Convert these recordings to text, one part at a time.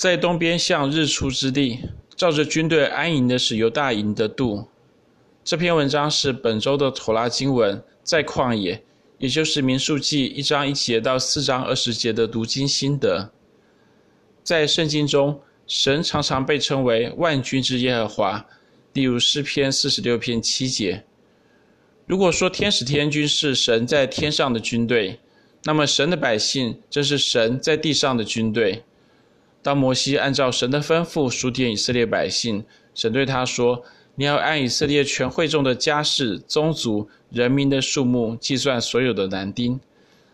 在东边向日出之地，照着军队安营的是犹大营的度。这篇文章是本周的妥拉经文，在旷野，也就是民数记一章一节到四章二十节的读经心得。在圣经中，神常常被称为万军之耶和华，例如诗篇四十六篇七节。如果说天使天军是神在天上的军队，那么神的百姓正是神在地上的军队。当摩西按照神的吩咐数点以色列百姓，神对他说：“你要按以色列全会众的家室、宗族、人民的数目计算所有的男丁。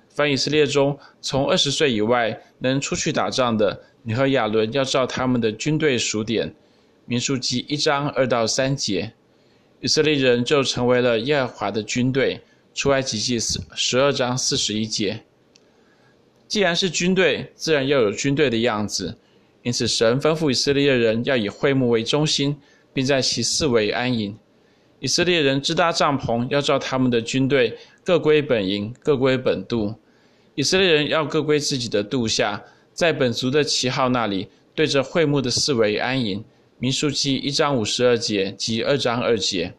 凡以色列中从二十岁以外能出去打仗的，你和亚伦要照他们的军队数点。”民数记一章二到三节，以色列人就成为了耶和华的军队。出埃及记十二章四十一节。既然是军队，自然要有军队的样子。因此，神吩咐以色列人要以会幕为中心，并在其四围安营。以色列人支搭帐篷，要照他们的军队各归本营，各归本度。以色列人要各归自己的度下，在本族的旗号那里，对着会幕的四围安营。民数记一章五十二节及二章二节。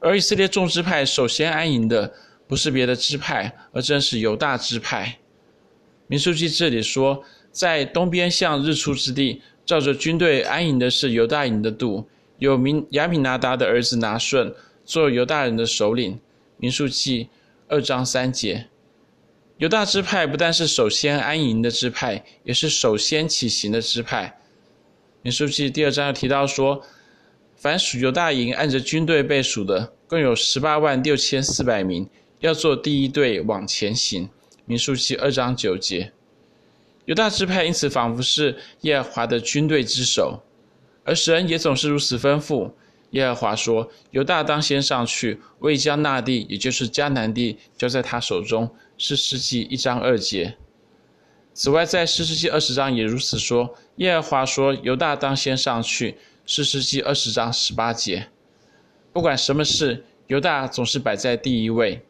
而以色列众支派首先安营的，不是别的支派，而正是犹大支派。民数记这里说，在东边向日出之地，照着军队安营的是犹大营的度，有名亚米拿达的儿子拿顺做犹大人的首领。民数记二章三节，犹大支派不但是首先安营的支派，也是首先起行的支派。民数记第二章又提到说，凡属犹大营按着军队被数的，共有十八万六千四百名。要做第一队往前行，民数记二章九节，犹大支派因此仿佛是耶和华的军队之首，而神也总是如此吩咐。耶和华说：“犹大当先上去，我已将那地，也就是迦南地，交在他手中。”士师记一章二节。此外，在士师记二十章也如此说。耶和华说：“犹大当先上去。”士师记二十章十八节。不管什么事，犹大总是摆在第一位。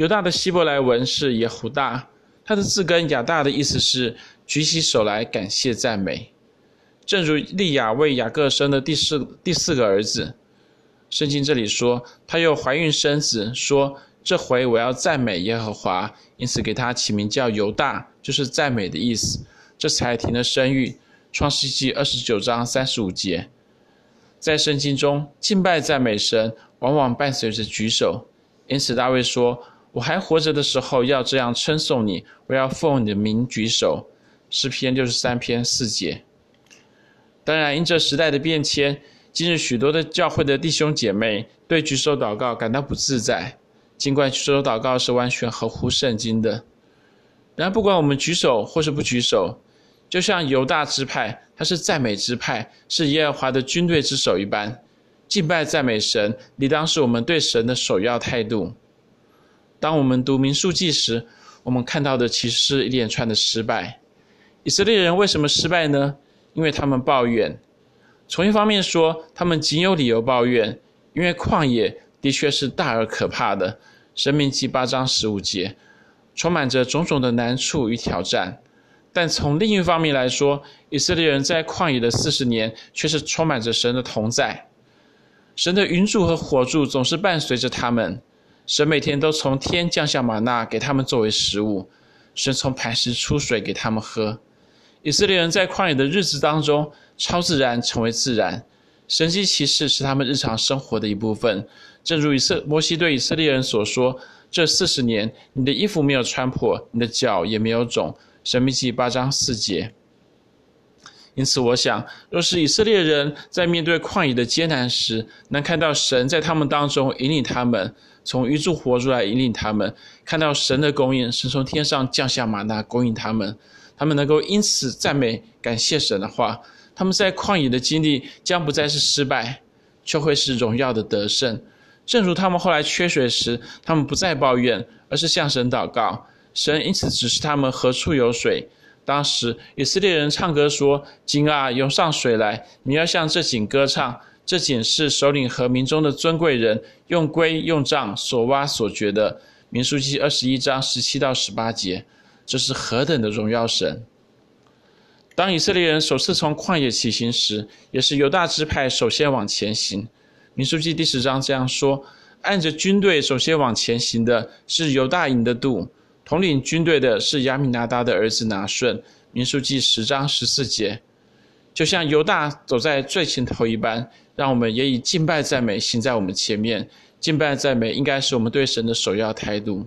犹大的希伯来文是耶胡大，他的字根亚大的意思是举起手来感谢赞美。正如利亚为雅各生的第四第四个儿子，圣经这里说，他又怀孕生子，说这回我要赞美耶和华，因此给他起名叫犹大，就是赞美的意思。这才停了生育。创世记二十九章三十五节，在圣经中敬拜赞美神往往伴随着举手，因此大卫说。我还活着的时候，要这样称颂你。我要奉你的名举手。诗篇六十三篇四节。当然，因着时代的变迁，今日许多的教会的弟兄姐妹对举手祷告感到不自在。尽管举手祷告是完全合乎圣经的，然而不管我们举手或是不举手，就像犹大支派，他是赞美支派，是耶和华的军队之首一般，敬拜赞美神，理当是我们对神的首要态度。当我们读民数记时，我们看到的其实是一连串的失败。以色列人为什么失败呢？因为他们抱怨。从一方面说，他们仅有理由抱怨，因为旷野的确是大而可怕的。申命记八章十五节，充满着种种的难处与挑战。但从另一方面来说，以色列人在旷野的四十年，却是充满着神的同在。神的云柱和火柱总是伴随着他们。神每天都从天降下玛纳给他们作为食物，神从磐石出水给他们喝。以色列人在旷野的日子当中，超自然成为自然，神迹奇事是他们日常生活的一部分。正如以色摩西对以色列人所说：“这四十年，你的衣服没有穿破，你的脚也没有肿。”申命记八章四节。因此，我想，若是以色列人在面对旷野的艰难时，能看到神在他们当中引领他们。从云柱火出来引领他们，看到神的供应，神从天上降下吗哪供应他们，他们能够因此赞美感谢神的话，他们在旷野的经历将不再是失败，却会是荣耀的得胜。正如他们后来缺水时，他们不再抱怨，而是向神祷告，神因此指示他们何处有水。当时以色列人唱歌说：“井啊，涌上水来！你要向这井歌唱。”这井是首领和民中的尊贵人用规用杖所挖所掘的。民数记二十一章十七到十八节，这是何等的荣耀神！当以色列人首次从旷野起行时，也是犹大支派首先往前行。民数记第十章这样说：按着军队首先往前行的是犹大营的度，统领军队的是亚米拿达的儿子拿顺。民数记十章十四节，就像犹大走在最前头一般，让我们也以敬拜赞美行在我们前面。敬拜赞美应该是我们对神的首要态度。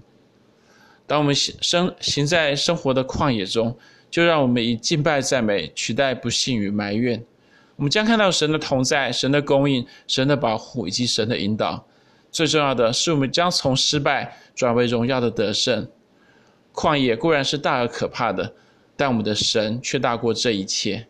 当我们行生行在生活的旷野中，就让我们以敬拜赞美取代不信与埋怨。我们将看到神的同在、神的供应、神的保护以及神的引导。最重要的是，我们将从失败转为荣耀的得胜。旷野固然是大而可怕的，但我们的神却大过这一切。